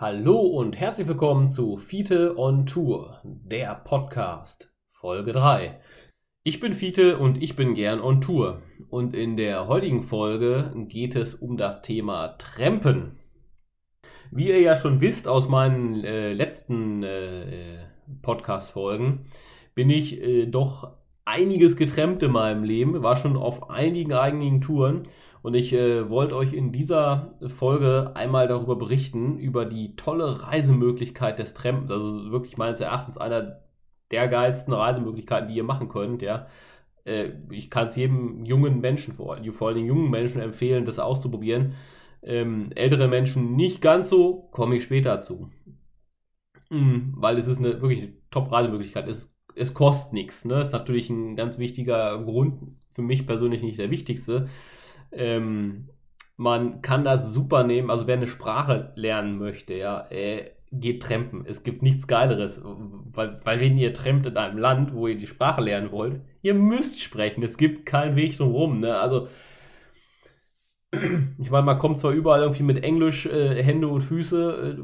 Hallo und herzlich willkommen zu Fiete on Tour, der Podcast, Folge 3. Ich bin Fiete und ich bin gern on Tour. Und in der heutigen Folge geht es um das Thema Trampen. Wie ihr ja schon wisst aus meinen äh, letzten äh, Podcast-Folgen, bin ich äh, doch einiges getrennt in meinem Leben, war schon auf einigen eigenen Touren und ich äh, wollte euch in dieser Folge einmal darüber berichten, über die tolle Reisemöglichkeit des Trampens. Also wirklich meines Erachtens einer der geilsten Reisemöglichkeiten, die ihr machen könnt. Ja. Äh, ich kann es jedem jungen Menschen, vor, vor allem jungen Menschen empfehlen, das auszuprobieren. Ähm, ältere Menschen nicht ganz so, komme ich später zu. Mhm, weil es ist eine wirklich Top-Reisemöglichkeit. Es, es kostet nichts. Ne? Ist natürlich ein ganz wichtiger Grund, für mich persönlich nicht der wichtigste. Ähm, man kann das super nehmen, also wer eine Sprache lernen möchte, ja, äh, geht trampen. Es gibt nichts Geileres, weil, weil wenn ihr trampt in einem Land, wo ihr die Sprache lernen wollt, ihr müsst sprechen. Es gibt keinen Weg drum ne? Also, ich meine, man kommt zwar überall irgendwie mit Englisch äh, Hände und Füße äh,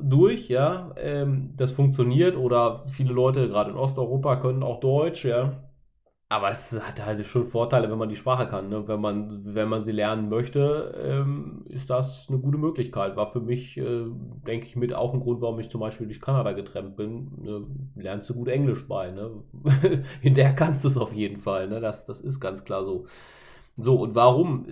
durch, ja, ähm, das funktioniert oder viele Leute, gerade in Osteuropa, können auch Deutsch, ja. Aber es hat halt schon Vorteile, wenn man die Sprache kann. Ne? Wenn, man, wenn man sie lernen möchte, ähm, ist das eine gute Möglichkeit. War für mich, äh, denke ich, mit auch ein Grund, warum ich zum Beispiel durch Kanada getrennt bin. Ne? Lernst du gut Englisch bei. Ne? In der kannst du es auf jeden Fall. Ne? Das, das ist ganz klar so. So, und warum?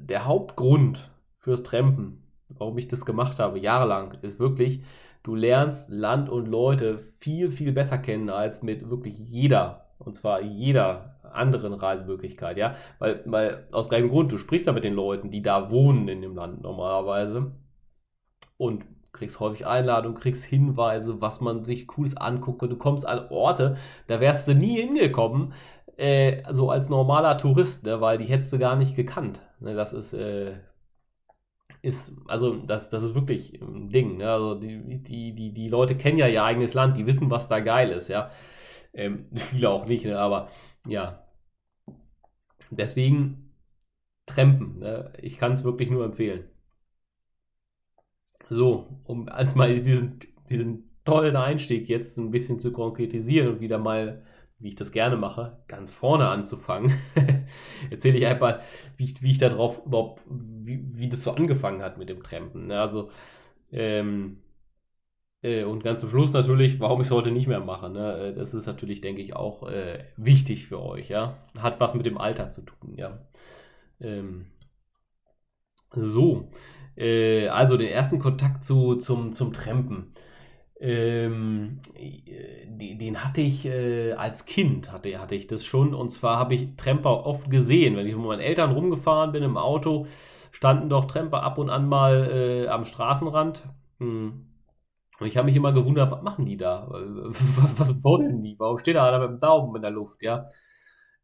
Der Hauptgrund fürs Trampen, warum ich das gemacht habe, jahrelang, ist wirklich, du lernst Land und Leute viel, viel besser kennen als mit wirklich jeder und zwar jeder anderen Reisemöglichkeit, ja. Weil, weil aus gleichem Grund, du sprichst ja mit den Leuten, die da wohnen in dem Land normalerweise. Und kriegst häufig Einladungen, kriegst Hinweise, was man sich Cooles anguckt. Du kommst an Orte, da wärst du nie hingekommen, äh, so als normaler Tourist, ne, weil die hättest du gar nicht gekannt. Ne, das ist, äh, ist, also das, das ist wirklich ein Ding. Ne? Also die, die, die, die Leute kennen ja ihr eigenes Land, die wissen, was da geil ist, ja. Ähm, viele auch nicht, ne? aber ja. Deswegen Trampen. Ne? Ich kann es wirklich nur empfehlen. So, um als mal diesen, diesen tollen Einstieg jetzt ein bisschen zu konkretisieren und wieder mal, wie ich das gerne mache, ganz vorne anzufangen, erzähle ich einfach, wie ich, wie ich darauf überhaupt, wie, wie das so angefangen hat mit dem Trampen. Ne? Also, ähm, äh, und ganz zum Schluss natürlich, warum ich es heute nicht mehr mache. Ne? Äh, das ist natürlich, denke ich, auch äh, wichtig für euch. Ja? Hat was mit dem Alter zu tun. Ja? Ähm, so, äh, also den ersten Kontakt zu, zum, zum Trampen. Ähm, den hatte ich äh, als Kind, hatte, hatte ich das schon. Und zwar habe ich Tramper oft gesehen. Wenn ich mit meinen Eltern rumgefahren bin im Auto, standen doch Tramper ab und an mal äh, am Straßenrand. Hm und ich habe mich immer gewundert, was machen die da? Was, was wollen die? Warum steht da einer mit dem Daumen in der Luft, ja?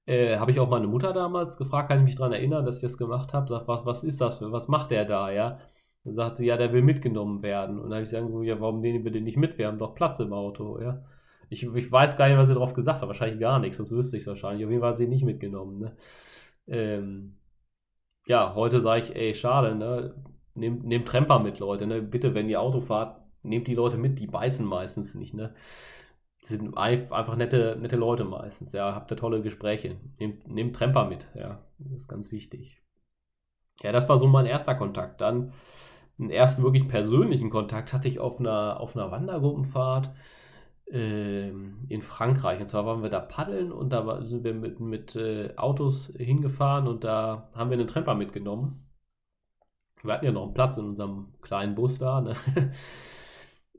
Äh, habe ich auch meine Mutter damals gefragt, kann ich mich daran erinnern, dass ich das gemacht habe? Sagt, was, was ist das? Für, was macht der da, ja? Dann sagt sie, ja, der will mitgenommen werden. Und dann habe ich gesagt, ja, warum nehmen wir den nicht mit? Wir haben doch Platz im Auto, ja? Ich, ich weiß gar nicht, was sie darauf gesagt hat. Wahrscheinlich gar nichts, sonst wüsste ich es wahrscheinlich. Auf jeden Fall hat sie nicht mitgenommen, ne? Ähm, ja, heute sage ich, ey, schade, ne? Nehmt, nehmt Tremper mit, Leute, ne? Bitte, wenn ihr Auto fahrt, nehmt die Leute mit, die beißen meistens nicht, ne? Sind einfach nette, nette Leute meistens, ja. Habt ihr tolle Gespräche. Nehmt, nehmt Tremper mit, ja. Das ist ganz wichtig. Ja, das war so mein erster Kontakt. Dann einen ersten wirklich persönlichen Kontakt hatte ich auf einer, auf einer Wandergruppenfahrt äh, in Frankreich. Und zwar waren wir da paddeln und da sind wir mit, mit äh, Autos hingefahren und da haben wir einen Tremper mitgenommen. Wir hatten ja noch einen Platz in unserem kleinen Bus da. Ne?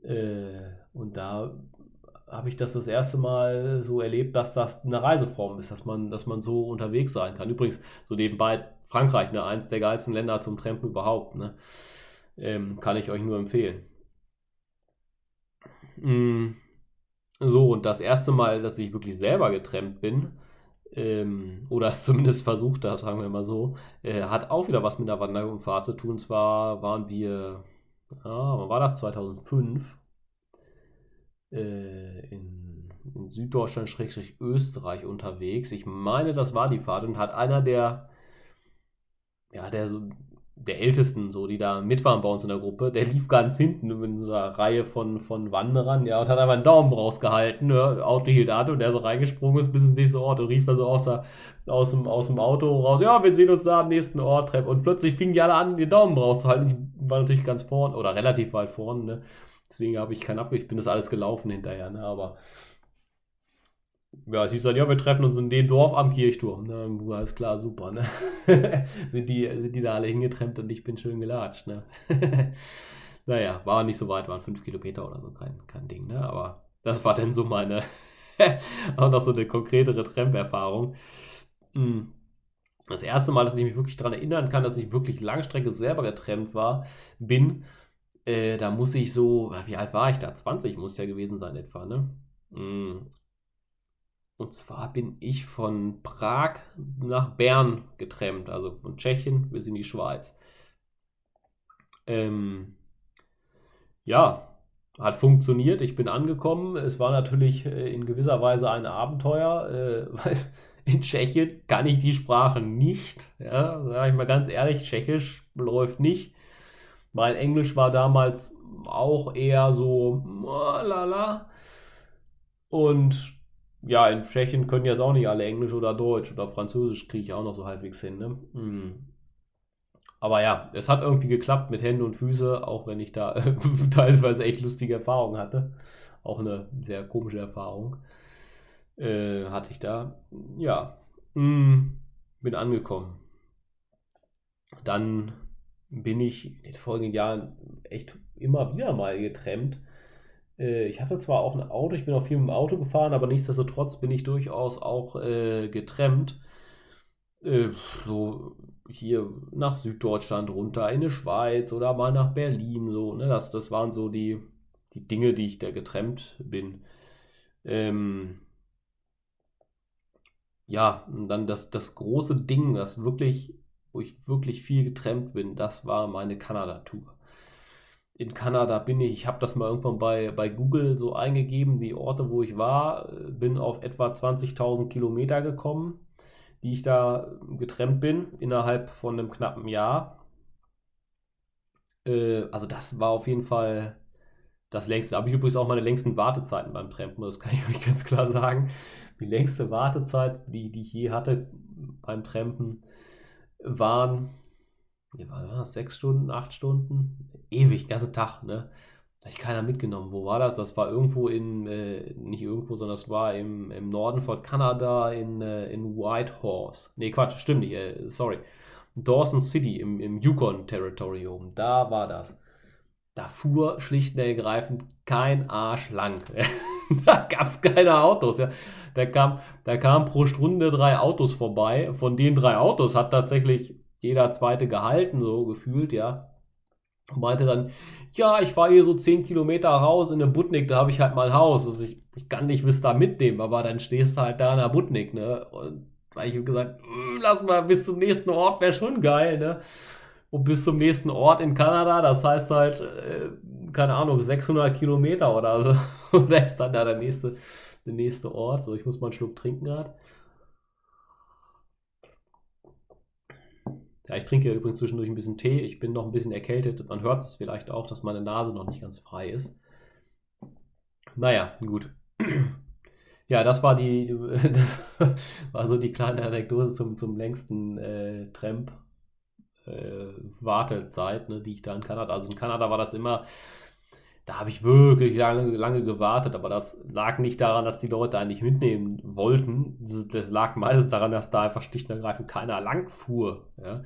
Äh, und da habe ich das das erste Mal so erlebt, dass das eine Reiseform ist, dass man, dass man so unterwegs sein kann. Übrigens, so nebenbei Frankreich, ne, eins der geilsten Länder zum Trampen überhaupt, ne, ähm, kann ich euch nur empfehlen. Mm, so, und das erste Mal, dass ich wirklich selber getrennt bin, ähm, oder es zumindest versucht habe, sagen wir mal so, äh, hat auch wieder was mit der Wanderfahrt zu tun. Und zwar waren wir ja, wann war das? 2005 äh, in, in Süddeutschland, Schrägstrich Österreich unterwegs. Ich meine, das war die Fahrt und hat einer der, ja, der so der Ältesten, so, die da mit waren bei uns in der Gruppe, der lief ganz hinten in unserer Reihe von, von Wanderern, ja, und hat einfach einen Daumen rausgehalten, ja, Auto hielt an und der so reingesprungen ist bis ins nächste Ort und rief er so aus, der, aus, dem, aus dem Auto raus, ja, wir sehen uns da am nächsten Ort, und plötzlich fingen die alle an, den Daumen rauszuhalten. Ich war natürlich ganz vorn, oder relativ weit vorn, ne, deswegen habe ich keinen Abgriff, ich bin das alles gelaufen hinterher, ne, aber ja, sie sagt, ja, wir treffen uns in dem Dorf am Kirchturm. Ne? Alles klar, super. Ne? sind, die, sind die da alle hingetrennt und ich bin schön gelatscht. Ne? naja, war nicht so weit, waren fünf Kilometer oder so, kein, kein Ding. Ne? Aber das war dann so meine, auch noch so eine konkretere Tramp-Erfahrung. Hm. Das erste Mal, dass ich mich wirklich daran erinnern kann, dass ich wirklich Langstrecke selber getrennt war, bin, äh, da muss ich so, wie alt war ich da? 20 muss ja gewesen sein etwa, ne? Und zwar bin ich von Prag nach Bern getrennt, also von Tschechien bis in die Schweiz. Ähm, ja, hat funktioniert. Ich bin angekommen. Es war natürlich äh, in gewisser Weise ein Abenteuer, äh, weil in Tschechien kann ich die Sprache nicht. Ja, sage ich mal ganz ehrlich, Tschechisch läuft nicht. Mein Englisch war damals auch eher so lala. Und ja, in Tschechien können jetzt auch nicht alle Englisch oder Deutsch oder Französisch kriege ich auch noch so halbwegs hin. Ne? Hm. Aber ja, es hat irgendwie geklappt mit Hände und Füße, auch wenn ich da äh, teilweise echt lustige Erfahrungen hatte. Auch eine sehr komische Erfahrung äh, hatte ich da. Ja, hm, bin angekommen. Dann bin ich in den folgenden Jahren echt immer wieder mal getrennt ich hatte zwar auch ein Auto, ich bin auch viel mit dem Auto gefahren, aber nichtsdestotrotz bin ich durchaus auch äh, getrennt. Äh, so hier nach Süddeutschland runter, in die Schweiz oder mal nach Berlin, so, ne? Das, das waren so die, die Dinge, die ich da getrennt bin. Ähm, ja, und dann das, das große Ding, das wirklich, wo ich wirklich viel getrennt bin, das war meine Kanada-Tour in Kanada bin ich, ich habe das mal irgendwann bei, bei Google so eingegeben, die Orte, wo ich war, bin auf etwa 20.000 Kilometer gekommen, die ich da getrennt bin, innerhalb von einem knappen Jahr. Äh, also das war auf jeden Fall das längste. Da habe ich übrigens auch meine längsten Wartezeiten beim Trampen, das kann ich euch ganz klar sagen. Die längste Wartezeit, die, die ich je hatte beim Trampen, waren wie war das? Sechs Stunden, acht Stunden? Ewig, ganze Tag, ne? Da ich keiner mitgenommen. Wo war das? Das war irgendwo in, äh, nicht irgendwo, sondern das war im, im Norden von Kanada in, äh, in Whitehorse. Ne, Quatsch, stimmt nicht, äh, sorry. Dawson City im, im Yukon Territory oben. Da war das. Da fuhr schlicht und ergreifend kein Arsch lang. da gab es keine Autos. Ja. Da, kam, da kamen pro Stunde drei Autos vorbei. Von den drei Autos hat tatsächlich jeder zweite gehalten, so gefühlt, ja. Und meinte dann, ja, ich fahre hier so 10 Kilometer raus in der Butnik, da habe ich halt mal ein Haus. Also ich, ich kann dich bis da mitnehmen, aber dann stehst du halt da in der Butnik, ne? Und habe ich gesagt, hm, lass mal bis zum nächsten Ort, wäre schon geil, ne? Und bis zum nächsten Ort in Kanada, das heißt halt, äh, keine Ahnung, 600 Kilometer oder so. Und da ist dann da der nächste, der nächste Ort. So, ich muss mal einen Schluck trinken gerade. Ja, ich trinke übrigens zwischendurch ein bisschen Tee. Ich bin noch ein bisschen erkältet. Man hört es vielleicht auch, dass meine Nase noch nicht ganz frei ist. Naja, gut. Ja, das war die, das war so die kleine Anekdote zum, zum längsten äh, Tramp äh, ne, die ich da in Kanada. Also in Kanada war das immer da habe ich wirklich lange, lange gewartet, aber das lag nicht daran, dass die Leute eigentlich mitnehmen wollten. Das, lag meistens daran, dass da einfach schlicht und ergreifend keiner lang fuhr. Ja?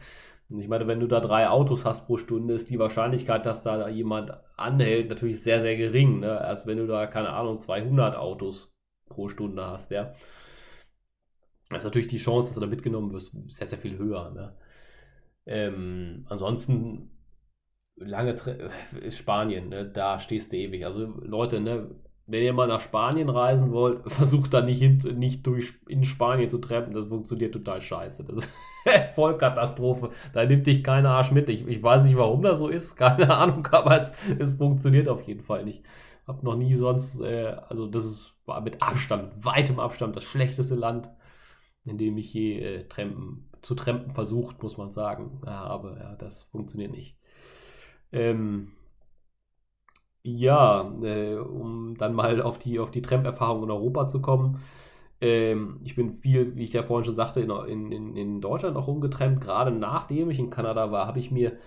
Und ich meine, wenn du da drei Autos hast pro Stunde, ist die Wahrscheinlichkeit, dass da jemand anhält, natürlich sehr, sehr gering. Ne? Als wenn du da, keine Ahnung, 200 Autos pro Stunde hast. Ja? Das ist natürlich die Chance, dass du da mitgenommen wirst, sehr, sehr viel höher. Ne? Ähm, ansonsten lange Tre Spanien, ne, da stehst du ewig. Also Leute, ne, wenn ihr mal nach Spanien reisen wollt, versucht da nicht, hin, nicht durch in Spanien zu treppen. Das funktioniert total scheiße. Das ist Vollkatastrophe. Da nimmt dich keiner Arsch mit. Ich, ich weiß nicht, warum das so ist. Keine Ahnung, aber es, es funktioniert auf jeden Fall nicht. Hab noch nie sonst, äh, also das ist, war mit Abstand, weitem Abstand das schlechteste Land, in dem ich je äh, trampen zu trampen versucht, muss man sagen. Ja, aber ja, das funktioniert nicht. Ähm, ja, äh, um dann mal auf die, auf die Tramp-Erfahrung in Europa zu kommen. Ähm, ich bin viel, wie ich ja vorhin schon sagte, in, in, in Deutschland auch rumgetrennt. Gerade nachdem ich in Kanada war, habe ich mir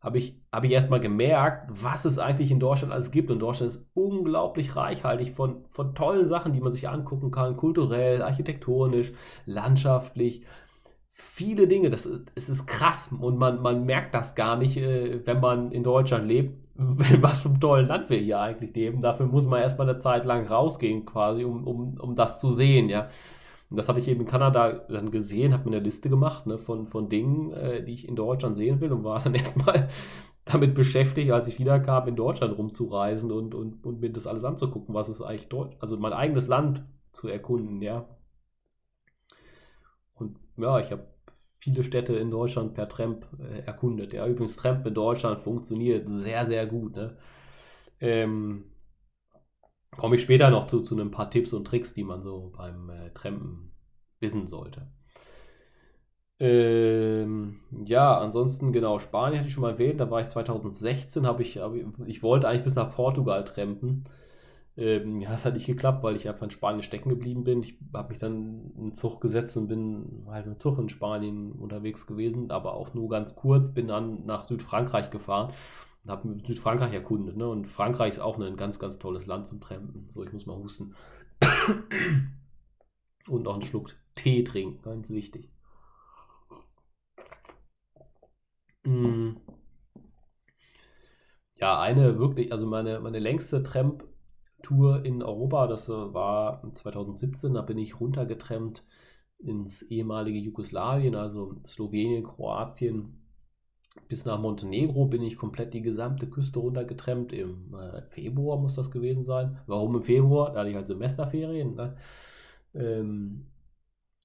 habe ich, hab ich erstmal gemerkt, was es eigentlich in Deutschland alles gibt. Und Deutschland ist unglaublich reichhaltig von, von tollen Sachen, die man sich angucken kann, kulturell, architektonisch, landschaftlich. Viele Dinge, das, es ist krass und man, man merkt das gar nicht, äh, wenn man in Deutschland lebt, was für ein tolles Land wir hier eigentlich leben. Dafür muss man erstmal eine Zeit lang rausgehen, quasi, um, um, um das zu sehen, ja. Und das hatte ich eben in Kanada dann gesehen, habe mir eine Liste gemacht ne, von, von Dingen, äh, die ich in Deutschland sehen will und war dann erstmal damit beschäftigt, als ich wiederkam, in Deutschland rumzureisen und, und, und mir das alles anzugucken, was es eigentlich dort, also mein eigenes Land zu erkunden, ja. Ja, ich habe viele Städte in Deutschland per Tramp äh, erkundet. Ja, übrigens, Tramp in Deutschland funktioniert sehr, sehr gut. Ne? Ähm, komme ich später noch zu, zu ein paar Tipps und Tricks, die man so beim äh, Trampen wissen sollte. Ähm, ja, ansonsten genau, Spanien hatte ich schon mal erwähnt, da war ich 2016, habe ich, hab ich, ich wollte eigentlich bis nach Portugal trampen. Ähm, ja, es hat nicht geklappt, weil ich einfach in Spanien stecken geblieben bin. Ich habe mich dann in den Zug gesetzt und bin halt mit Zug in Spanien unterwegs gewesen, aber auch nur ganz kurz, bin dann nach Südfrankreich gefahren habe Südfrankreich erkundet. Ne? Und Frankreich ist auch ein ganz, ganz tolles Land zum Trampen. So, ich muss mal husten. Und noch einen Schluck Tee trinken, ganz wichtig. Mm. Ja, eine wirklich, also meine, meine längste Tramp-Tour in Europa, das äh, war 2017, da bin ich runtergetrampt ins ehemalige Jugoslawien, also Slowenien, Kroatien, bis nach Montenegro bin ich komplett die gesamte Küste runtergetrennt. Im äh, Februar muss das gewesen sein. Warum im Februar? Da hatte ich halt Semesterferien. Ne? Ähm,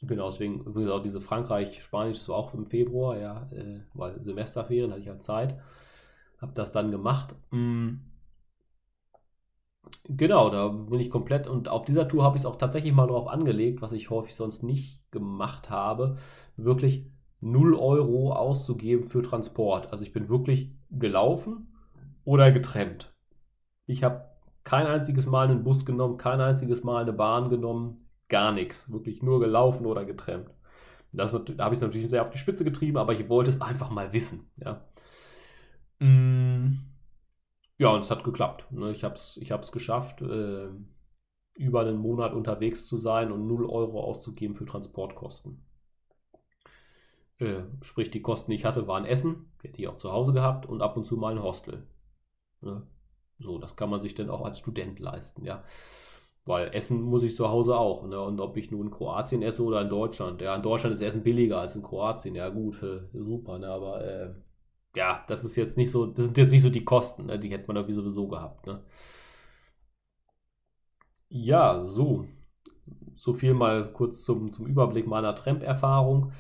genau, deswegen übrigens auch diese Frankreich, Spanisch ist auch im Februar, ja, äh, weil Semesterferien hatte ich halt Zeit. Hab das dann gemacht. Mhm. Genau, da bin ich komplett und auf dieser Tour habe ich es auch tatsächlich mal drauf angelegt, was ich häufig sonst nicht gemacht habe, wirklich 0 Euro auszugeben für Transport. Also ich bin wirklich gelaufen oder getrennt. Ich habe kein einziges Mal einen Bus genommen, kein einziges Mal eine Bahn genommen, gar nichts. Wirklich nur gelaufen oder getrennt. Das, da habe ich es natürlich sehr auf die Spitze getrieben, aber ich wollte es einfach mal wissen. Ja, mm. Ja und es hat geklappt. Ne? Ich habe es ich geschafft, äh, über einen Monat unterwegs zu sein und 0 Euro auszugeben für Transportkosten. Äh, sprich, die Kosten, die ich hatte, waren Essen, die hätte ich auch zu Hause gehabt und ab und zu mal ein Hostel. Ne? So, das kann man sich dann auch als Student leisten, ja. Weil Essen muss ich zu Hause auch. Ne? Und ob ich nur in Kroatien esse oder in Deutschland. Ja, in Deutschland ist Essen billiger als in Kroatien. Ja, gut, äh, super, ne? aber äh, ja, das ist jetzt nicht so, das sind jetzt nicht so die Kosten, ne? die hätte man irgendwie sowieso gehabt. Ne? Ja, so. So viel mal kurz zum, zum Überblick meiner Tramp-Erfahrung.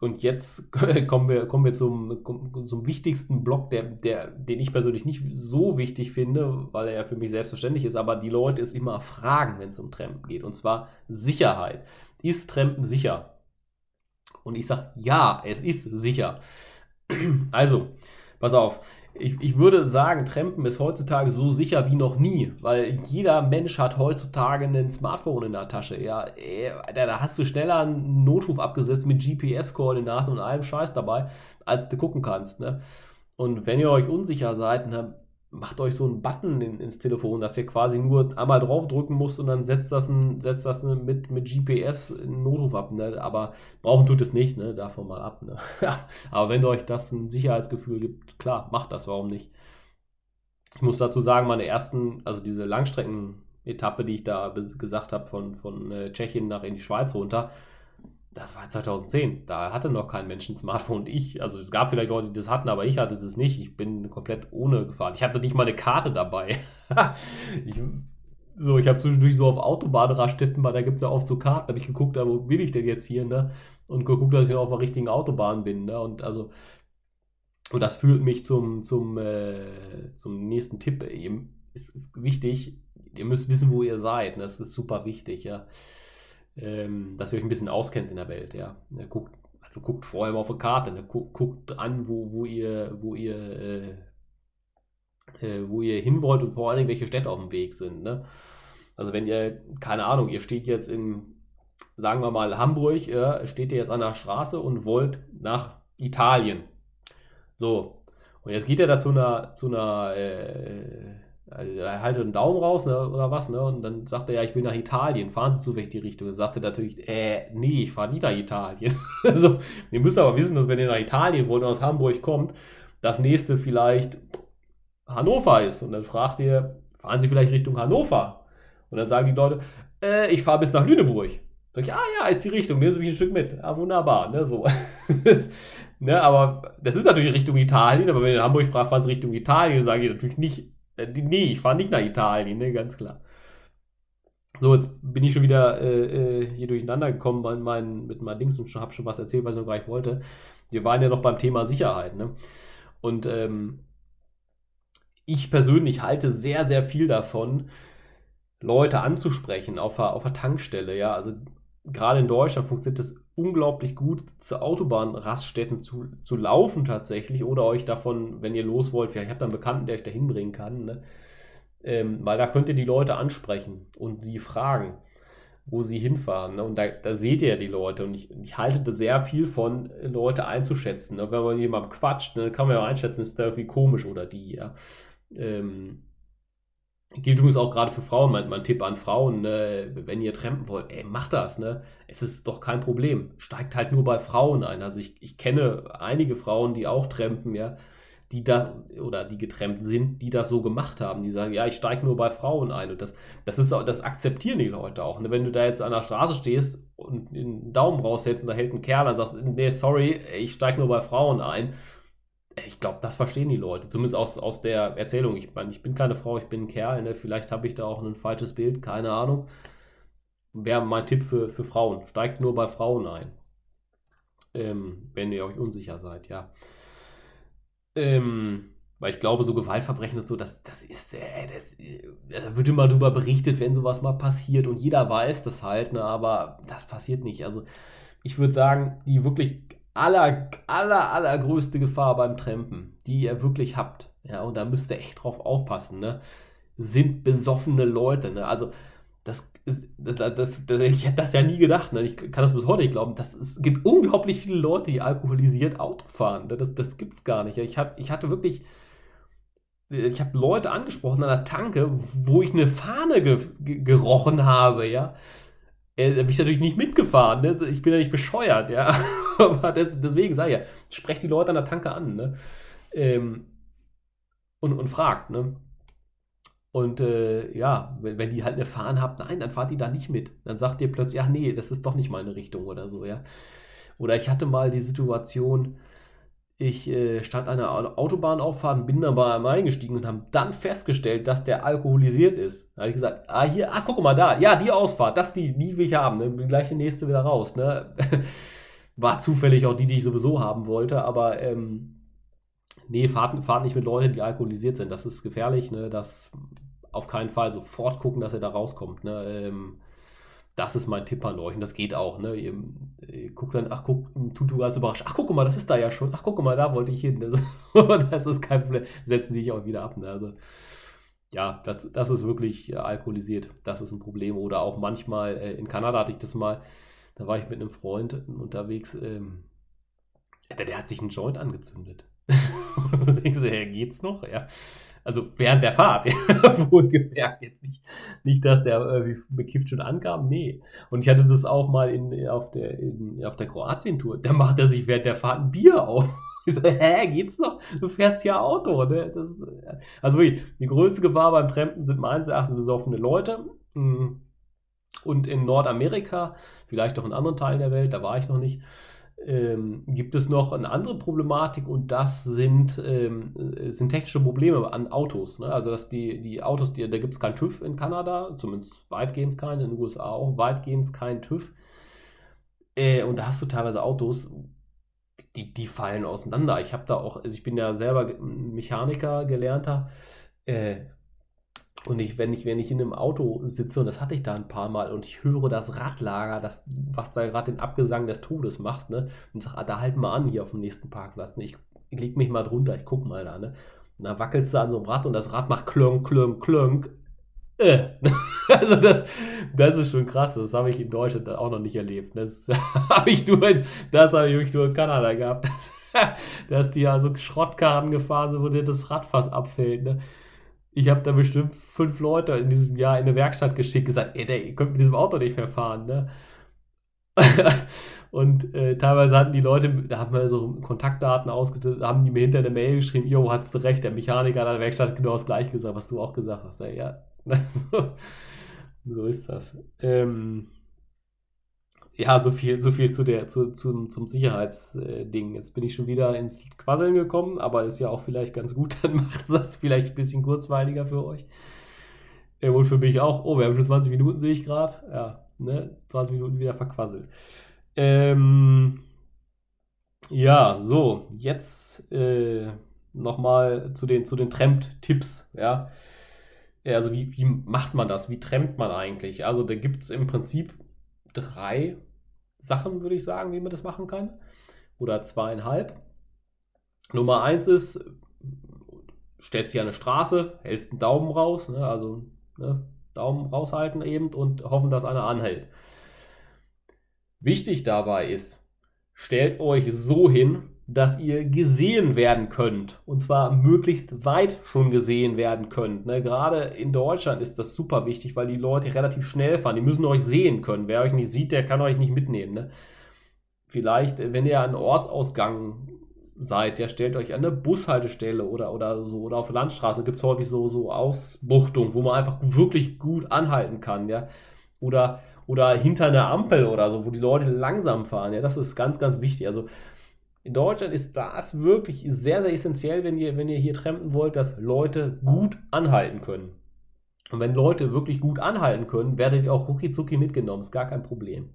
Und jetzt kommen wir, kommen wir zum, zum wichtigsten Block, der, der, den ich persönlich nicht so wichtig finde, weil er ja für mich selbstverständlich ist, aber die Leute es immer fragen, wenn es um Trampen geht. Und zwar Sicherheit. Ist Trampen sicher? Und ich sage, ja, es ist sicher. Also, pass auf, ich, ich würde sagen, Trampen ist heutzutage so sicher wie noch nie, weil jeder Mensch hat heutzutage ein Smartphone in der Tasche. Ja, ey, da hast du schneller einen Notruf abgesetzt mit GPS-Koordinaten und allem Scheiß dabei, als du gucken kannst. Ne? Und wenn ihr euch unsicher seid, ne, macht euch so einen Button in, ins Telefon, dass ihr quasi nur einmal draufdrücken müsst und dann setzt das, ein, setzt das mit, mit GPS einen Notruf ab. Ne? Aber brauchen tut es nicht, ne? davon mal ab. Ne? Aber wenn euch das ein Sicherheitsgefühl gibt, klar, macht das, warum nicht? Ich muss dazu sagen, meine ersten, also diese Langstrecken-Etappe, die ich da gesagt habe, von, von äh, Tschechien nach in die Schweiz runter, das war 2010. Da hatte noch kein Mensch ein Smartphone. Ich, also es gab vielleicht Leute, die das hatten, aber ich hatte das nicht. Ich bin komplett ohne gefahren. Ich hatte nicht mal eine Karte dabei. ich, so, ich habe zwischendurch so auf Autobahnraststätten, weil da gibt es ja oft so Karten, da habe ich geguckt, wo will ich denn jetzt hier, ne? Und geguckt, dass ich auf der richtigen Autobahn bin, ne? Und also, und das führt mich zum, zum, äh, zum nächsten Tipp. Es ist wichtig, ihr müsst wissen, wo ihr seid. Ne? Das ist super wichtig, ja ähm, dass ihr euch ein bisschen auskennt in der Welt. Ja. Guckt Also guckt vorher mal auf eine Karte, ne? guckt an, wo, wo ihr, wo ihr, äh, äh, wo ihr hin wollt und vor allen Dingen, welche Städte auf dem Weg sind. Ne? Also wenn ihr, keine Ahnung, ihr steht jetzt in, sagen wir mal, Hamburg, äh, steht ihr jetzt an der Straße und wollt nach Italien. So, und jetzt geht er da zu einer, zu einer, äh, er haltet einen Daumen raus ne, oder was, ne? Und dann sagt er, ja, ich will nach Italien, fahren Sie zufällig die Richtung. Dann sagt er natürlich, äh, nee, ich fahre nicht nach Italien. also, ihr müsst aber wissen, dass wenn ihr nach Italien wollt und aus Hamburg kommt, das nächste vielleicht Hannover ist. Und dann fragt ihr, fahren Sie vielleicht Richtung Hannover? Und dann sagen die Leute, äh, ich fahre bis nach Lüneburg. Sag ich, ah ja, ist die Richtung, nehmen Sie mich ein Stück mit. Ah, wunderbar, ne, so. ne, aber das ist natürlich Richtung Italien, aber wenn ihr in Hamburg fragt, fahren Sie Richtung Italien, sage ich natürlich nicht, äh, nee, ich fahre nicht nach Italien, ne, ganz klar. So, jetzt bin ich schon wieder äh, äh hier durcheinander gekommen mein, mein, mit meinen Dings und habe schon was erzählt, was ich noch gar nicht wollte. Wir waren ja noch beim Thema Sicherheit, ne? Und ähm, ich persönlich halte sehr, sehr viel davon, Leute anzusprechen auf der, auf der Tankstelle, ja. Also gerade in Deutschland funktioniert das unglaublich gut, zu Autobahnraststätten zu, zu laufen tatsächlich oder euch davon, wenn ihr los wollt, ich habe da einen Bekannten, der euch da hinbringen kann, ne? ähm, weil da könnt ihr die Leute ansprechen und sie fragen, wo sie hinfahren. Ne? Und da, da, seht ihr ja die Leute und ich, ich halte da sehr viel von, Leute einzuschätzen. Ne? Wenn man jemandem quatscht, ne, kann man ja auch einschätzen, ist der irgendwie komisch oder die, ja. Ähm, Gilt übrigens auch gerade für Frauen, mein, mein Tipp an Frauen, ne, wenn ihr trampen wollt, ey, macht das, ne? Es ist doch kein Problem. Steigt halt nur bei Frauen ein. Also ich, ich kenne einige Frauen, die auch trampen, ja, die da oder die getrennt sind, die das so gemacht haben. Die sagen, ja, ich steige nur bei Frauen ein. Und das, das ist das akzeptieren die Leute auch. Ne? Wenn du da jetzt an der Straße stehst und den Daumen raussetzt und da hält ein Kerl, dann sagst nee, sorry, ich steige nur bei Frauen ein ich glaube, das verstehen die Leute, zumindest aus, aus der Erzählung. Ich meine, ich bin keine Frau, ich bin ein Kerl, ne? vielleicht habe ich da auch ein falsches Bild, keine Ahnung. Wäre mein Tipp für, für Frauen, steigt nur bei Frauen ein, ähm, wenn ihr euch unsicher seid, ja. Ähm, weil ich glaube, so Gewaltverbrechen und so, das, das ist, äh, das, äh, da wird immer darüber berichtet, wenn sowas mal passiert und jeder weiß das halt, ne, aber das passiert nicht. Also ich würde sagen, die wirklich aller, aller, allergrößte Gefahr beim Trampen, die ihr wirklich habt, ja, und da müsst ihr echt drauf aufpassen, ne, sind besoffene Leute, ne, also das, das, das, das, ich hätte das ja nie gedacht, ne? ich kann das bis heute nicht glauben, dass es gibt unglaublich viele Leute, die alkoholisiert Auto fahren, ne? das, das es gar nicht, ich, hab, ich hatte wirklich, ich habe Leute angesprochen an der Tanke, wo ich eine Fahne ge gerochen habe, ja, er bin ich natürlich nicht mitgefahren, ne? ich bin ja nicht bescheuert, ja. Aber das, deswegen sage ich ja, sprecht die Leute an der Tanke an, ne? Ähm, und, und fragt, ne? Und äh, ja, wenn, wenn die halt eine Fahne habt, nein, dann fahrt die da nicht mit. Dann sagt ihr plötzlich, ach nee, das ist doch nicht meine Richtung oder so, ja. Oder ich hatte mal die Situation, ich äh, an einer Autobahnauffahrt, bin dann bei einem eingestiegen und haben dann festgestellt, dass der alkoholisiert ist. Da habe ich gesagt, ah, hier, ah, guck mal da, ja, die Ausfahrt, das die, die will ich haben, ne? gleich die nächste wieder raus, ne? War zufällig auch die, die ich sowieso haben wollte, aber ähm, nee, fahrt, fahrt nicht mit Leuten, die alkoholisiert sind. Das ist gefährlich, ne? Das auf keinen Fall sofort gucken, dass er da rauskommt, ne? Ähm, das ist mein Tipp an euch und das geht auch. Ne? Ihr, ihr guckt dann, ach guck, tut du ganz überrascht, ach guck mal, das ist da ja schon, ach guck mal, da wollte ich hin. Das, das ist kein Problem, setzen sich auch wieder ab. Ne? Also, ja, das, das ist wirklich äh, alkoholisiert, das ist ein Problem. Oder auch manchmal, äh, in Kanada hatte ich das mal, da war ich mit einem Freund unterwegs, ähm, der, der, hat sich einen Joint angezündet. Da denkst du, geht's noch? Ja. Also während der Fahrt, ja, wohlgemerkt. Jetzt nicht, nicht, dass der irgendwie bekifft schon ankam, nee. Und ich hatte das auch mal in, auf der, der Kroatien-Tour. Da macht er sich während der Fahrt ein Bier auf. Ich so, hä, geht's noch? Du fährst ja Auto, ne? Das, also wirklich, die größte Gefahr beim Trampen sind meines Erachtens besoffene Leute. Mm. Und in Nordamerika, vielleicht auch in anderen Teilen der Welt, da war ich noch nicht, ähm, gibt es noch eine andere Problematik und das sind, ähm, sind technische Probleme an Autos. Ne? Also, dass die, die Autos, die, da gibt es keinen TÜV in Kanada, zumindest weitgehend keinen, in den USA auch weitgehend keinen TÜV. Äh, und da hast du teilweise Autos, die, die fallen auseinander. Ich habe da auch, also ich bin ja selber Mechaniker, gelernter. Äh, Und ich, wenn ich, wenn ich in einem Auto sitze, und das hatte ich da ein paar Mal, und ich höre das Radlager, das, was da gerade den Abgesang des Todes macht, ne? Und sag, ah, da halt mal an hier auf dem nächsten Parkplatz. Ne? Ich, leg mich mal drunter, ich guck mal da, ne? Und dann wackelst du an so einem Rad und das Rad macht klönk, klönk, klönk. Äh. Also das, das ist schon krass, das habe ich in Deutschland auch noch nicht erlebt. Das habe ich nur, in, das habe ich nur in Kanada gehabt. Dass die ja so Schrottkarren gefahren sind, wo dir das Radfass abfällt. Ne? Ich habe da bestimmt fünf Leute in diesem Jahr in eine Werkstatt geschickt, gesagt, ey, der, ihr könnt mit diesem Auto nicht mehr fahren, ne? und äh, teilweise hatten die Leute, da haben wir so Kontaktdaten ausgestellt, haben die mir hinter der Mail geschrieben, jo, hattest du recht, der Mechaniker in der Werkstatt genau das gleiche gesagt, was du auch gesagt hast. Ja, ja. so, so ist das. Ähm, ja, so viel, so viel zu der, zu, zu, zum Sicherheitsding. Jetzt bin ich schon wieder ins Quasseln gekommen, aber ist ja auch vielleicht ganz gut, dann macht das vielleicht ein bisschen kurzweiliger für euch. Äh, und für mich auch. Oh, wir haben schon 20 Minuten, sehe ich gerade. Ja, ne? 20 Minuten wieder verquasselt. Ähm, ja, so, jetzt äh, nochmal zu den, zu den Tramp-Tipps, ja. Also wie, wie macht man das? Wie trennt man eigentlich? Also da gibt es im Prinzip drei Sachen, würde ich sagen, wie man das machen kann. Oder zweieinhalb. Nummer eins ist, stellst dich an eine Straße, hältst einen Daumen raus, ne, also ne, Daumen raushalten eben und hoffen, dass einer anhält. Wichtig dabei ist, stellt euch so hin, dass ihr gesehen werden könnt. Und zwar möglichst weit schon gesehen werden könnt. Ne? Gerade in Deutschland ist das super wichtig, weil die Leute relativ schnell fahren. Die müssen euch sehen können. Wer euch nicht sieht, der kann euch nicht mitnehmen. Ne? Vielleicht, wenn ihr an Ortsausgang seid, der stellt euch an eine Bushaltestelle oder, oder so oder auf Landstraße gibt es häufig so, so Ausbuchtungen, wo man einfach wirklich gut anhalten kann, ja. Oder, oder hinter einer Ampel oder so, wo die Leute langsam fahren, ja. Das ist ganz, ganz wichtig. Also in Deutschland ist das wirklich sehr, sehr essentiell, wenn ihr, wenn ihr hier trampen wollt, dass Leute gut anhalten können. Und wenn Leute wirklich gut anhalten können, werdet ihr auch rucki mitgenommen. Ist gar kein Problem.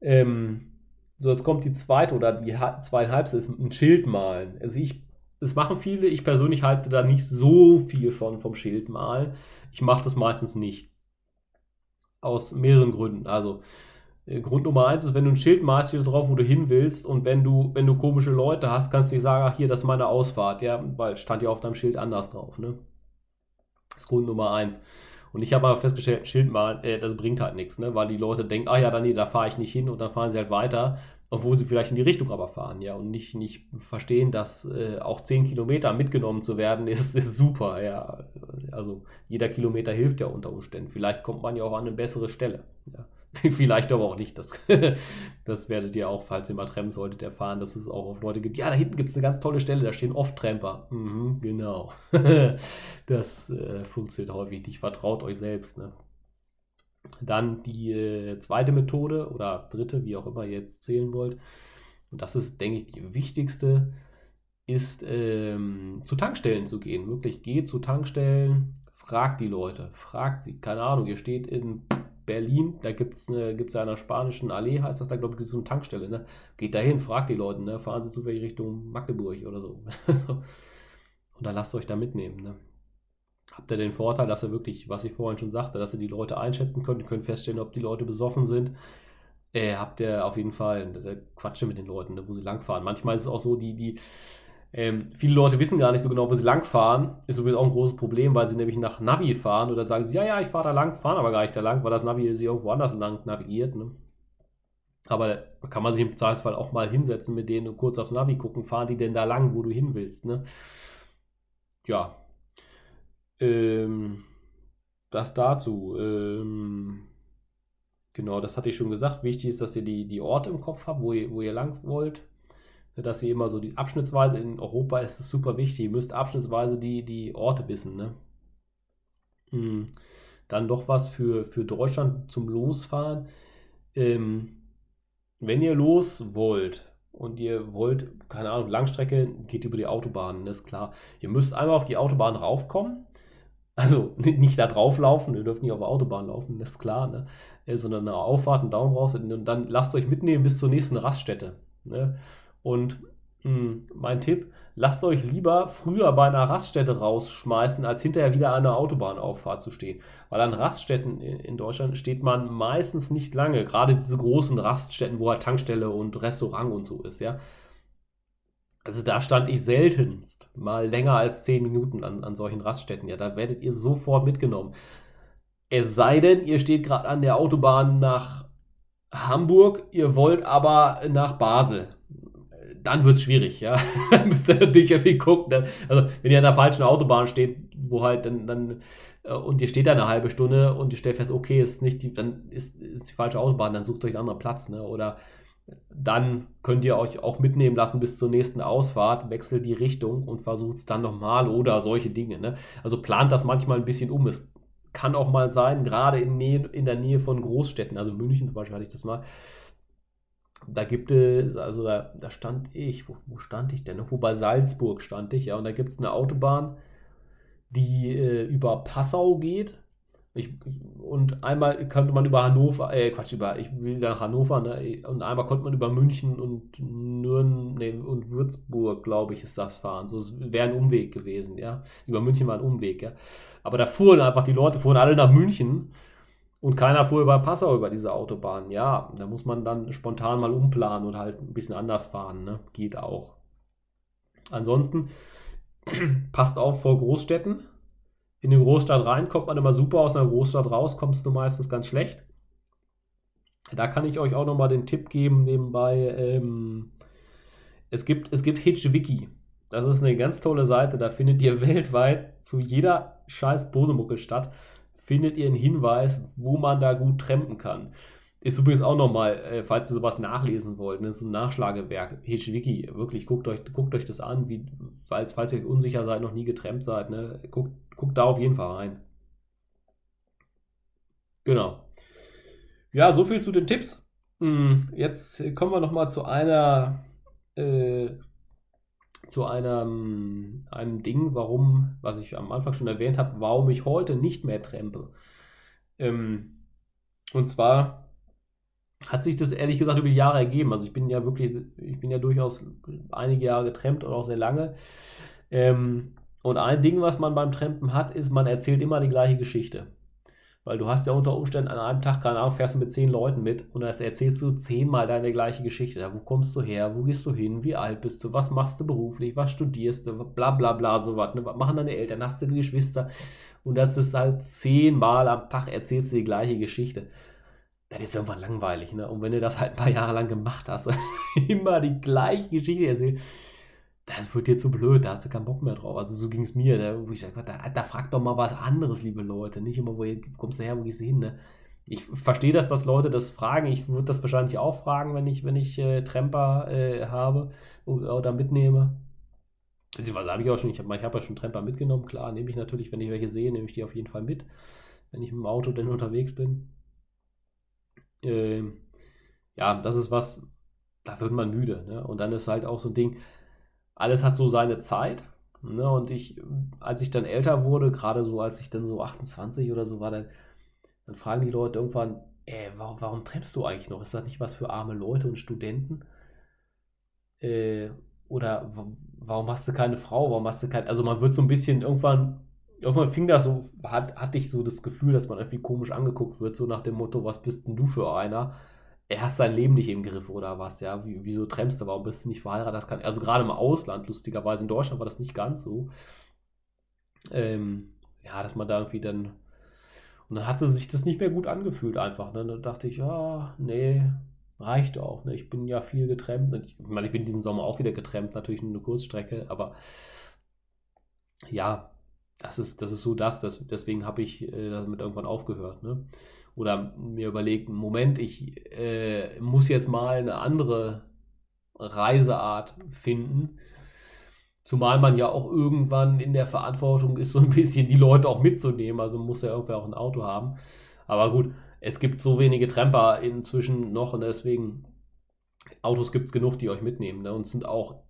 Ähm, so, jetzt kommt die zweite oder die zweieinhalbste, ist ein Schild malen. Also ich, das machen viele, ich persönlich halte da nicht so viel von vom Schild malen. Ich mache das meistens nicht. Aus mehreren Gründen. Also, Grund Nummer eins ist, wenn du ein Schild malst, steht drauf, wo du hin willst. Und wenn du, wenn du komische Leute hast, kannst du nicht sagen, ach hier, das ist meine Ausfahrt. Ja, weil stand ja auf deinem Schild anders drauf. Ne? Das ist Grund Nummer eins. Und ich habe aber festgestellt, ein Schild malen, äh, das bringt halt nichts, ne? weil die Leute denken, ah ja, dann nee, da fahre ich nicht hin und dann fahren sie halt weiter, obwohl sie vielleicht in die Richtung aber fahren, ja, und nicht, nicht verstehen, dass äh, auch 10 Kilometer mitgenommen zu werden, ist, ist super, ja. Also jeder Kilometer hilft ja unter Umständen. Vielleicht kommt man ja auch an eine bessere Stelle. Ja. Vielleicht aber auch nicht. Das, das werdet ihr auch, falls ihr mal trampen solltet, erfahren, dass es auch auf Leute gibt. Ja, da hinten gibt es eine ganz tolle Stelle, da stehen oft Tramper. Mhm, genau. das äh, funktioniert häufig nicht. Vertraut euch selbst. Ne? Dann die äh, zweite Methode oder dritte, wie auch immer ihr jetzt zählen wollt. Und das ist, denke ich, die wichtigste, ist ähm, zu Tankstellen zu gehen. Wirklich geht zu Tankstellen, fragt die Leute, fragt sie. Keine Ahnung, ihr steht in Berlin, da gibt es eine, gibt's einer spanischen Allee, heißt das da, glaube ich, so eine Tankstelle. Ne? Geht dahin, fragt die Leute, ne? fahren sie zufällig Richtung Magdeburg oder so. Und dann lasst euch da mitnehmen. Ne? Habt ihr den Vorteil, dass ihr wirklich, was ich vorhin schon sagte, dass ihr die Leute einschätzen könnt, ihr könnt feststellen, ob die Leute besoffen sind. Äh, habt ihr auf jeden Fall Quatsche mit den Leuten, ne, wo sie langfahren. Manchmal ist es auch so, die, die, ähm, viele Leute wissen gar nicht so genau, wo sie lang fahren. Ist übrigens auch ein großes Problem, weil sie nämlich nach Navi fahren oder sagen sie, ja, ja, ich fahre da lang, fahren aber gar nicht da lang, weil das Navi sie irgendwo anders lang navigiert. Ne? Aber kann man sich im Zweifelsfall auch mal hinsetzen mit denen und kurz aufs Navi gucken, fahren die denn da lang, wo du hin willst. Ne? Ja. Ähm, das dazu. Ähm, genau, das hatte ich schon gesagt. Wichtig ist, dass ihr die, die Orte im Kopf habt, wo ihr, wo ihr lang wollt dass ihr immer so die abschnittsweise in Europa ist es super wichtig. Ihr müsst abschnittsweise die, die Orte wissen. Ne? Hm. Dann doch was für, für Deutschland zum Losfahren. Ähm, wenn ihr los wollt und ihr wollt, keine Ahnung, Langstrecke, geht über die Autobahn, das ist klar. Ihr müsst einmal auf die Autobahn raufkommen. Also nicht da drauf laufen, ihr dürft nicht auf der Autobahn laufen, das ist klar, ne? Äh, sondern eine Auffahrt, einen Daumen raus und dann lasst euch mitnehmen bis zur nächsten Raststätte. Ne? Und hm, mein Tipp, lasst euch lieber früher bei einer Raststätte rausschmeißen, als hinterher wieder an der Autobahnauffahrt zu stehen. Weil an Raststätten in Deutschland steht man meistens nicht lange. Gerade diese großen Raststätten, wo halt Tankstelle und Restaurant und so ist, ja. Also da stand ich seltenst mal länger als 10 Minuten an, an solchen Raststätten. Ja, da werdet ihr sofort mitgenommen. Es sei denn, ihr steht gerade an der Autobahn nach Hamburg, ihr wollt aber nach Basel dann wird es schwierig, ja. dann müsst ihr natürlich irgendwie gucken. Dann, also, wenn ihr an der falschen Autobahn steht, wo halt dann, dann äh, und ihr steht da eine halbe Stunde und ihr stellt fest, okay, ist nicht die, dann ist, ist die falsche Autobahn, dann sucht euch einen anderen Platz, ne? Oder dann könnt ihr euch auch mitnehmen lassen bis zur nächsten Ausfahrt, wechselt die Richtung und versucht es dann nochmal oder solche Dinge. Ne? Also plant das manchmal ein bisschen um. Es kann auch mal sein, gerade in, Nähe, in der Nähe von Großstädten, also München zum Beispiel hatte ich das mal, da gibt es, also da, da stand ich, wo, wo, stand ich denn? Wo bei Salzburg stand ich, ja, und da gibt es eine Autobahn, die äh, über Passau geht. Ich, und einmal konnte man über Hannover, äh, Quatsch, über, ich will nach Hannover, ne, und einmal konnte man über München und Nürnberg nee, und Würzburg, glaube ich, ist das fahren. So, es wäre ein Umweg gewesen, ja. Über München war ein Umweg, ja. Aber da fuhren einfach die Leute, fuhren alle nach München und keiner fuhr über Passau über diese Autobahn. Ja, da muss man dann spontan mal umplanen und halt ein bisschen anders fahren. Ne? Geht auch. Ansonsten passt auf vor Großstädten. In eine Großstadt rein kommt man immer super, aus einer Großstadt raus kommst du meistens ganz schlecht. Da kann ich euch auch nochmal den Tipp geben nebenbei. Ähm, es gibt, es gibt HitchWiki. Das ist eine ganz tolle Seite. Da findet ihr weltweit zu jeder scheiß Bosemuckelstadt findet ihr einen Hinweis, wo man da gut trampen kann. Ist übrigens auch nochmal, äh, falls ihr sowas nachlesen wollt, ne, so ein Nachschlagewerk, Hitchwiki, wirklich, guckt euch, guckt euch das an, wie, falls, falls ihr unsicher seid, noch nie getrennt seid, ne, guckt, guckt da auf jeden Fall rein. Genau. Ja, so viel zu den Tipps. Hm, jetzt kommen wir nochmal zu einer äh, zu einem, einem Ding, warum, was ich am Anfang schon erwähnt habe, warum ich heute nicht mehr trempe. Ähm, und zwar hat sich das ehrlich gesagt über die Jahre ergeben. Also ich bin ja wirklich, ich bin ja durchaus einige Jahre getrennt und auch sehr lange. Ähm, und ein Ding, was man beim Trampen hat, ist, man erzählt immer die gleiche Geschichte. Weil du hast ja unter Umständen an einem Tag, keine Ahnung, fährst du mit zehn Leuten mit und das erzählst du zehnmal deine gleiche Geschichte. Wo kommst du her? Wo gehst du hin? Wie alt bist du? Was machst du beruflich? Was studierst du? Bla bla bla, so was. Ne? Was machen deine Eltern? Hast du Geschwister? Und das ist halt zehnmal am Tag erzählst du die gleiche Geschichte. Das ist irgendwann langweilig, ne? Und wenn du das halt ein paar Jahre lang gemacht hast, immer die gleiche Geschichte erzählt, das wird dir zu blöd, da hast du keinen Bock mehr drauf. Also so ging es mir, ne? wo ich sage, da, da fragt doch mal was anderes, liebe Leute. Nicht immer, wo kommst du her, wo gehst du hin, ne? Ich verstehe, dass das Leute das fragen. Ich würde das wahrscheinlich auch fragen, wenn ich, wenn ich äh, Tremper äh, habe oder, mitnehme. Beziehungsweise habe ich auch schon, ich habe hab ja schon Tremper mitgenommen, klar, nehme ich natürlich, wenn ich welche sehe, nehme ich die auf jeden Fall mit, wenn ich mit dem Auto denn unterwegs bin. Ähm, ja, das ist was, da wird man müde. Ne? Und dann ist halt auch so ein Ding, alles hat so seine Zeit. Ne? Und ich, als ich dann älter wurde, gerade so, als ich dann so 28 oder so war, dann, dann fragen die Leute irgendwann, ey, warum, warum treffst du eigentlich noch? Ist das nicht was für arme Leute und Studenten? Äh, oder warum hast du keine Frau? Warum hast du kein. Also man wird so ein bisschen irgendwann, irgendwann fing das so, hat, hatte ich so das Gefühl, dass man irgendwie komisch angeguckt wird, so nach dem Motto, was bist denn du für einer? Er hat sein Leben nicht im Griff oder was, ja, Wie, wieso trennst du, warum bist du nicht verheiratet? Das kann, also gerade im Ausland, lustigerweise in Deutschland war das nicht ganz so. Ähm, ja, dass man da irgendwie dann, und dann hatte sich das nicht mehr gut angefühlt einfach, ne? dann dachte ich, ja, nee, reicht auch, ne? ich bin ja viel getrennt, ich meine, ich bin diesen Sommer auch wieder getrennt, natürlich nur eine Kurzstrecke, aber ja, das ist, das ist so das, das deswegen habe ich äh, damit irgendwann aufgehört, ne? Oder mir überlegt, Moment, ich äh, muss jetzt mal eine andere Reiseart finden. Zumal man ja auch irgendwann in der Verantwortung ist, so ein bisschen die Leute auch mitzunehmen. Also muss ja irgendwer auch ein Auto haben. Aber gut, es gibt so wenige Tramper inzwischen noch und deswegen Autos gibt es genug, die euch mitnehmen. Ne? Und es sind auch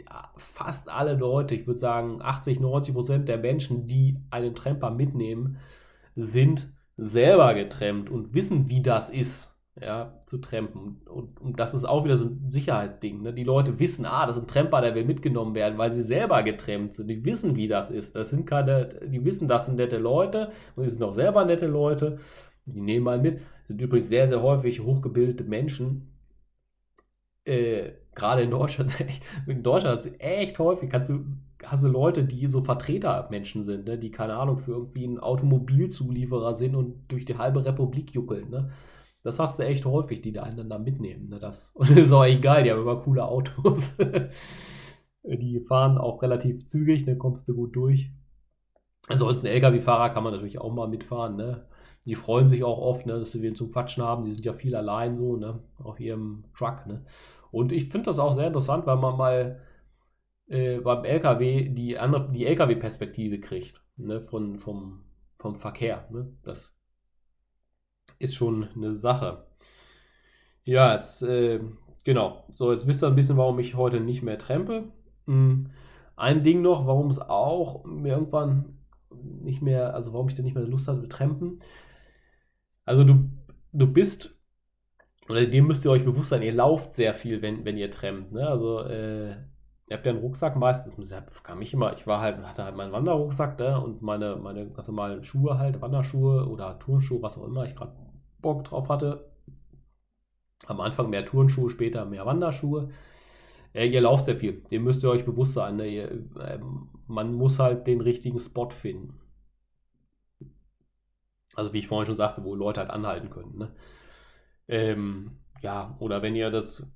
ja, fast alle Leute, ich würde sagen 80, 90 Prozent der Menschen, die einen Tramper mitnehmen, sind selber getrennt und wissen, wie das ist. ja, zu trampen. Und, und das ist auch wieder so ein Sicherheitsding. Ne? Die Leute wissen, ah, das ist ein Tramper, der will mitgenommen werden, weil sie selber getrennt sind. Die wissen, wie das ist. Das sind keine, die wissen, das sind nette Leute und die sind auch selber nette Leute. Die nehmen mal mit. Das sind übrigens sehr, sehr häufig hochgebildete Menschen. Äh, gerade in Deutschland, in Deutschland ist echt häufig, kannst du, hast du Leute, die so Vertretermenschen sind, ne? die, keine Ahnung, für irgendwie einen Automobilzulieferer sind und durch die halbe Republik juckeln. Ne? Das hast du echt häufig, die da einander mitnehmen. Ne? Das, und das ist auch egal, die haben immer coole Autos. die fahren auch relativ zügig, dann ne? kommst du gut durch. Ansonsten LKW-Fahrer kann man natürlich auch mal mitfahren. Ne? Die freuen sich auch oft, ne, dass sie wen zum Quatschen haben. Die sind ja viel allein so, ne, auf ihrem Truck. Ne? Und ich finde das auch sehr interessant, weil man mal äh, beim LKW die, andere, die LKW-Perspektive kriegt, ne, von, vom, vom Verkehr. Ne? Das ist schon eine Sache. Ja, jetzt, äh, genau. So, jetzt wisst ihr ein bisschen, warum ich heute nicht mehr trempe. Hm. Ein Ding noch, warum es auch mir irgendwann nicht mehr, also warum ich dann nicht mehr Lust hatte zu trampen. Also du, du bist, oder dem müsst ihr euch bewusst sein, ihr lauft sehr viel, wenn, wenn ihr trampt. Ne? Also äh, ihr habt ja einen Rucksack meistens, das kam ich immer, ich war halt, hatte halt meinen Wanderrucksack ne? und meine, meine ganz normalen Schuhe halt, Wanderschuhe oder Turnschuhe, was auch immer ich gerade Bock drauf hatte. Am Anfang mehr Turnschuhe, später mehr Wanderschuhe. Äh, ihr lauft sehr viel, dem müsst ihr euch bewusst sein. Ne? Ihr, äh, man muss halt den richtigen Spot finden. Also wie ich vorhin schon sagte, wo Leute halt anhalten können. Ne? Ähm, ja, oder wenn ihr das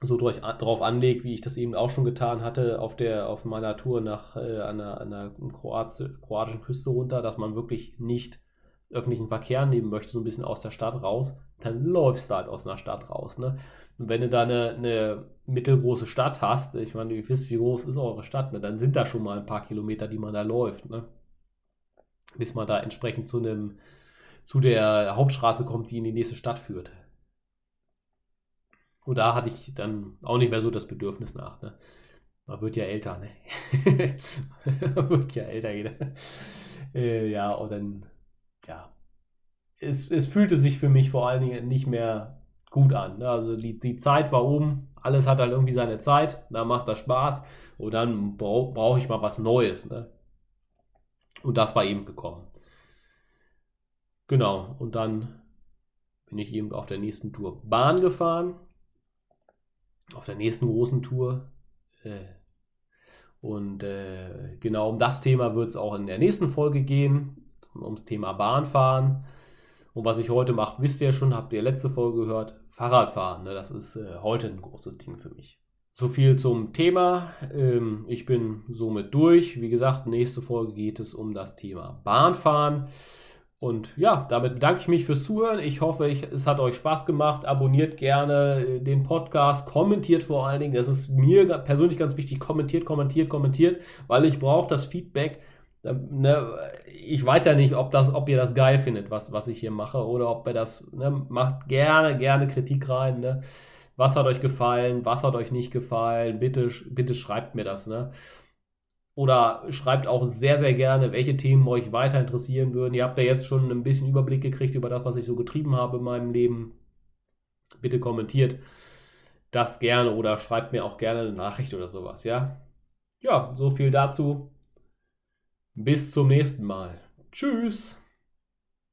so durch, drauf anlegt, wie ich das eben auch schon getan hatte, auf, der, auf meiner Tour nach äh, einer, einer kroatischen Küste runter, dass man wirklich nicht öffentlichen Verkehr nehmen möchte, so ein bisschen aus der Stadt raus, dann läufst du halt aus einer Stadt raus. Ne? Und wenn du da eine, eine mittelgroße Stadt hast, ich meine, ihr wisst, wie groß ist eure Stadt, ne? dann sind da schon mal ein paar Kilometer, die man da läuft. Ne? Bis man da entsprechend zu einem zu der Hauptstraße kommt, die in die nächste Stadt führt. Und da hatte ich dann auch nicht mehr so das Bedürfnis nach. Ne? Man wird ja älter, ne? Man wird ja älter, jeder. Äh, ja, und dann ja, es, es fühlte sich für mich vor allen Dingen nicht mehr gut an. Ne? Also die, die Zeit war oben, alles hat halt irgendwie seine Zeit, da macht das Spaß und dann brauche brauch ich mal was Neues. Ne? Und das war eben gekommen. Genau, und dann bin ich eben auf der nächsten Tour Bahn gefahren. Auf der nächsten großen Tour. Äh, und äh, genau um das Thema wird es auch in der nächsten Folge gehen ums Thema Bahnfahren. Und was ich heute mache, wisst ihr ja schon, habt ihr letzte Folge gehört, Fahrradfahren. Ne? Das ist äh, heute ein großes Ding für mich. So viel zum Thema. Ähm, ich bin somit durch. Wie gesagt, nächste Folge geht es um das Thema Bahnfahren. Und ja, damit bedanke ich mich fürs Zuhören. Ich hoffe, ich, es hat euch Spaß gemacht. Abonniert gerne äh, den Podcast, kommentiert vor allen Dingen. Das ist mir persönlich ganz wichtig. Kommentiert, kommentiert, kommentiert, weil ich brauche das Feedback Ne, ich weiß ja nicht, ob, das, ob ihr das geil findet, was, was ich hier mache, oder ob ihr das, ne, macht gerne, gerne Kritik rein. Ne? Was hat euch gefallen, was hat euch nicht gefallen? Bitte, bitte schreibt mir das. Ne? Oder schreibt auch sehr, sehr gerne, welche Themen euch weiter interessieren würden. Ihr habt ja jetzt schon ein bisschen Überblick gekriegt über das, was ich so getrieben habe in meinem Leben. Bitte kommentiert das gerne oder schreibt mir auch gerne eine Nachricht oder sowas, ja? Ja, so viel dazu. Bis zum nächsten Mal. Tschüss.